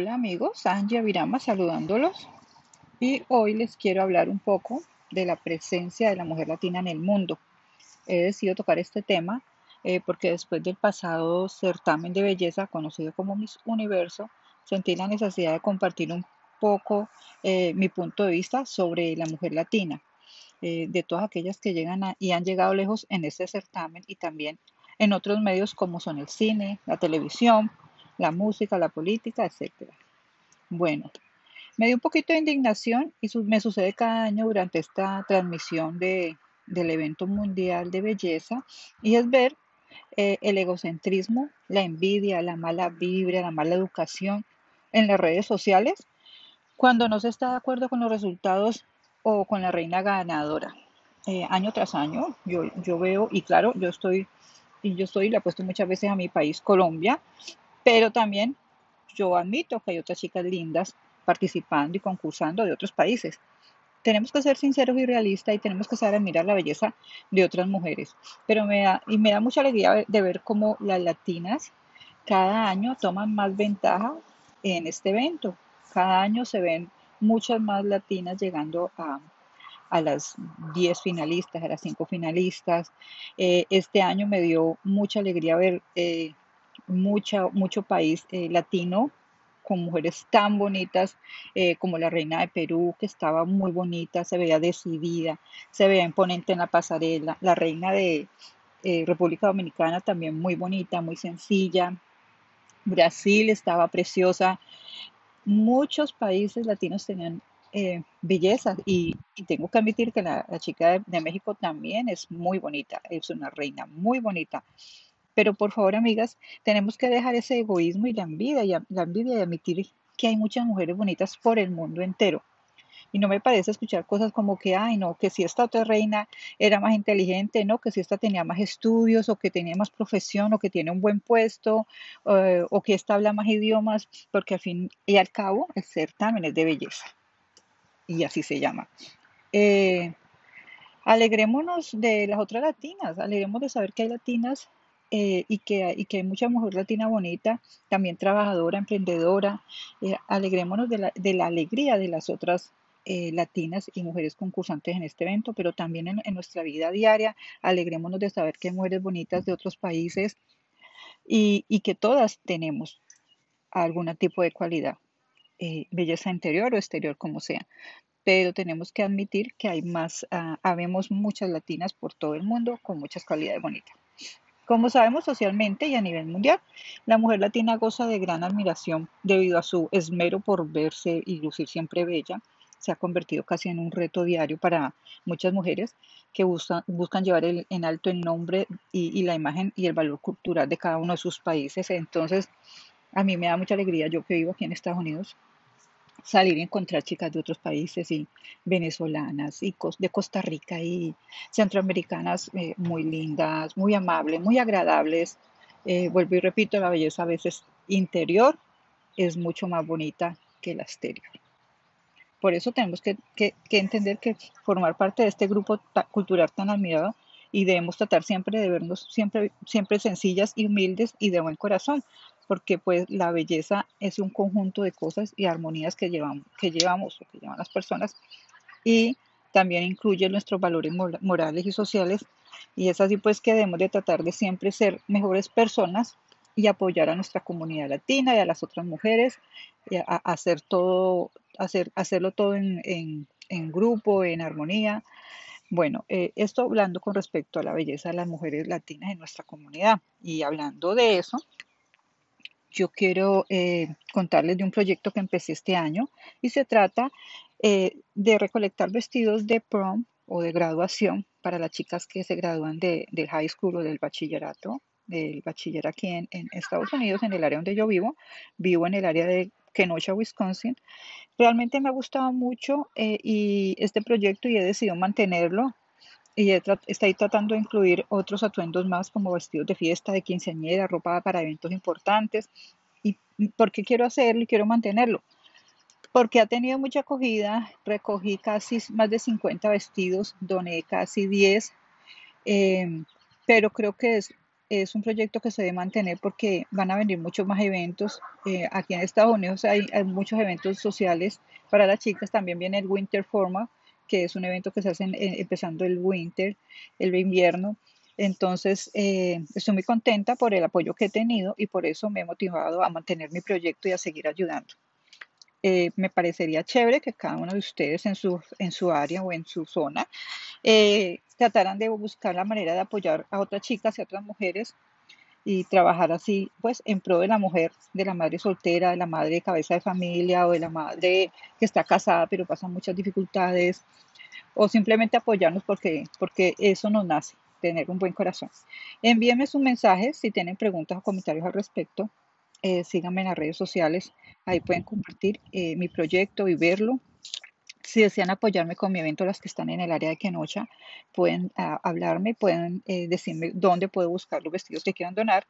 Hola amigos, Angie Virama saludándolos y hoy les quiero hablar un poco de la presencia de la mujer latina en el mundo. He decidido tocar este tema eh, porque después del pasado certamen de belleza conocido como Miss Universo, sentí la necesidad de compartir un poco eh, mi punto de vista sobre la mujer latina, eh, de todas aquellas que llegan y han llegado lejos en este certamen y también en otros medios como son el cine, la televisión, la música, la política, etc. Bueno, me dio un poquito de indignación y me sucede cada año durante esta transmisión de, del evento mundial de belleza y es ver eh, el egocentrismo, la envidia, la mala vibra, la mala educación en las redes sociales cuando no se está de acuerdo con los resultados o con la reina ganadora. Eh, año tras año yo, yo veo, y claro, yo estoy, y yo estoy, le apuesto muchas veces a mi país, Colombia, pero también yo admito que hay otras chicas lindas participando y concursando de otros países. Tenemos que ser sinceros y realistas y tenemos que saber admirar la belleza de otras mujeres. Pero me da, y me da mucha alegría de ver cómo las latinas cada año toman más ventaja en este evento. Cada año se ven muchas más latinas llegando a, las 10 finalistas, a las 5 finalistas. Eh, este año me dio mucha alegría ver eh, mucho país eh, latino con mujeres tan bonitas eh, como la reina de Perú, que estaba muy bonita, se veía decidida, se veía imponente en la pasarela. La reina de eh, República Dominicana también muy bonita, muy sencilla. Brasil estaba preciosa. Muchos países latinos tenían belleza y, tengo que admitir que la, chica de México también es muy bonita, es una reina muy bonita. Pero por favor, amigas, tenemos que dejar ese egoísmo y la envidia, y de admitir que hay muchas mujeres bonitas por el mundo entero. Y no me parece escuchar cosas como que, ay, no, que si esta otra reina era más inteligente, no, que si esta tenía más estudios, o que tenía más profesión, o que tiene un buen puesto, eh, o que esta habla más idiomas, porque al fin y al cabo el certamen es de belleza. Y así se llama. Eh, alegrémonos de las otras latinas, alegremos de saber que hay latinas eh, y, que, y que hay mucha mujer latina bonita, también trabajadora, emprendedora. Eh, alegrémonos de la, de la, alegría de las otras eh, latinas y mujeres concursantes en este evento, pero también en, en, nuestra vida diaria. Alegrémonos de saber que hay mujeres bonitas de otros países y, y que todas tenemos algún tipo de cualidad, belleza interior o exterior, como sea pero tenemos que admitir que hay más, uh, habemos muchas latinas por todo el mundo con muchas cualidades bonitas. Como sabemos socialmente y a nivel mundial, la mujer latina goza de gran admiración debido a su esmero por verse y lucir siempre bella. Se ha convertido casi en un reto diario para muchas mujeres que buscan, llevar en alto el nombre y, y la imagen y el valor cultural de cada uno de sus países. Entonces, a mí me da mucha alegría, yo que vivo aquí en Estados Unidos, salir y encontrar chicas de otros países y venezolanas y de Costa Rica y centroamericanas eh, muy lindas, muy amables, muy agradables. Eh, vuelvo y repito, la belleza a veces interior es mucho más bonita que la exterior. Por eso tenemos que, que entender que formar parte de este grupo cultural tan admirado y debemos tratar siempre de vernos siempre, siempre sencillas y humildes y de buen corazón, porque pues la belleza es un conjunto de cosas y armonías que llevamos, que llevamos o que llevan las personas y también incluye nuestros valores morales y sociales y es así pues que debemos de tratar de siempre ser mejores personas y apoyar a nuestra comunidad latina y a las otras mujeres, y a, hacer todo, hacer, hacerlo todo en, en, en grupo, en armonía, bueno, eh, esto hablando con respecto a la belleza de las mujeres latinas en nuestra comunidad. Y hablando de eso, yo quiero eh, contarles de un proyecto que empecé este año y se trata eh, de recolectar vestidos de prom o de graduación para las chicas que se gradúan de, del high school o del bachillerato, del bachiller aquí en, en, Estados Unidos, en el área donde yo vivo. Vivo en el área de Kenosha, Wisconsin. Realmente me ha gustado mucho eh, y este proyecto y he decidido mantenerlo y estoy tratando de incluir otros atuendos más como vestidos de fiesta, de quinceañera, ropa para eventos importantes. ¿Y por qué quiero hacerlo y quiero mantenerlo? Porque ha tenido mucha acogida, recogí casi más de 50 vestidos, doné casi 10, eh, pero creo que es es un proyecto que se debe mantener porque van a venir muchos más eventos. Eh, aquí en Estados Unidos hay, muchos eventos sociales para las chicas. También viene el Winter Forma, que es un evento que se hace empezando el winter, el invierno. Entonces, eh, estoy muy contenta por el apoyo que he tenido y por eso me he motivado a mantener mi proyecto y a seguir ayudando. Eh, me parecería chévere que cada uno de ustedes en su, en su área o en su zona eh, trataran de buscar la manera de apoyar a otras chicas y a otras mujeres y trabajar así, pues, en pro de la mujer, de la madre soltera, de la madre cabeza de familia o de la madre que está casada pero pasa muchas dificultades o simplemente apoyarnos porque, porque eso nos nace tener un buen corazón. Envíenme sus mensajes si tienen preguntas o comentarios al respecto. Eh, síganme en las redes sociales, ahí pueden compartir eh, mi proyecto y verlo. Si desean apoyarme con mi evento, las que están en el área de Kenocha, pueden ah, hablarme, pueden eh, decirme dónde puedo buscar los vestidos que quieran donar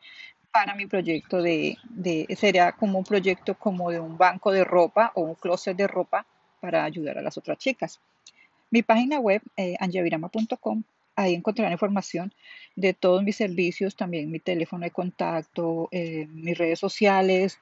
para mi proyecto de, de, sería como un proyecto como de un banco de ropa o un closet de ropa para ayudar a las otras chicas. Mi página web, eh, angiavirama.com, Ahí encontrarán información de todos mis servicios, también mi teléfono de contacto, eh, mis redes sociales.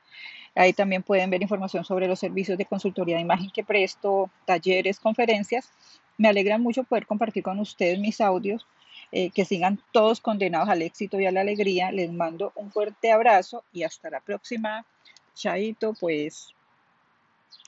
Ahí también pueden ver información sobre los servicios de consultoría de imagen que presto, talleres, conferencias. Me alegra mucho poder compartir con ustedes mis audios. Eh, que sigan todos condenados al éxito y a la alegría. Les mando un fuerte abrazo y hasta la próxima. Chaito, pues.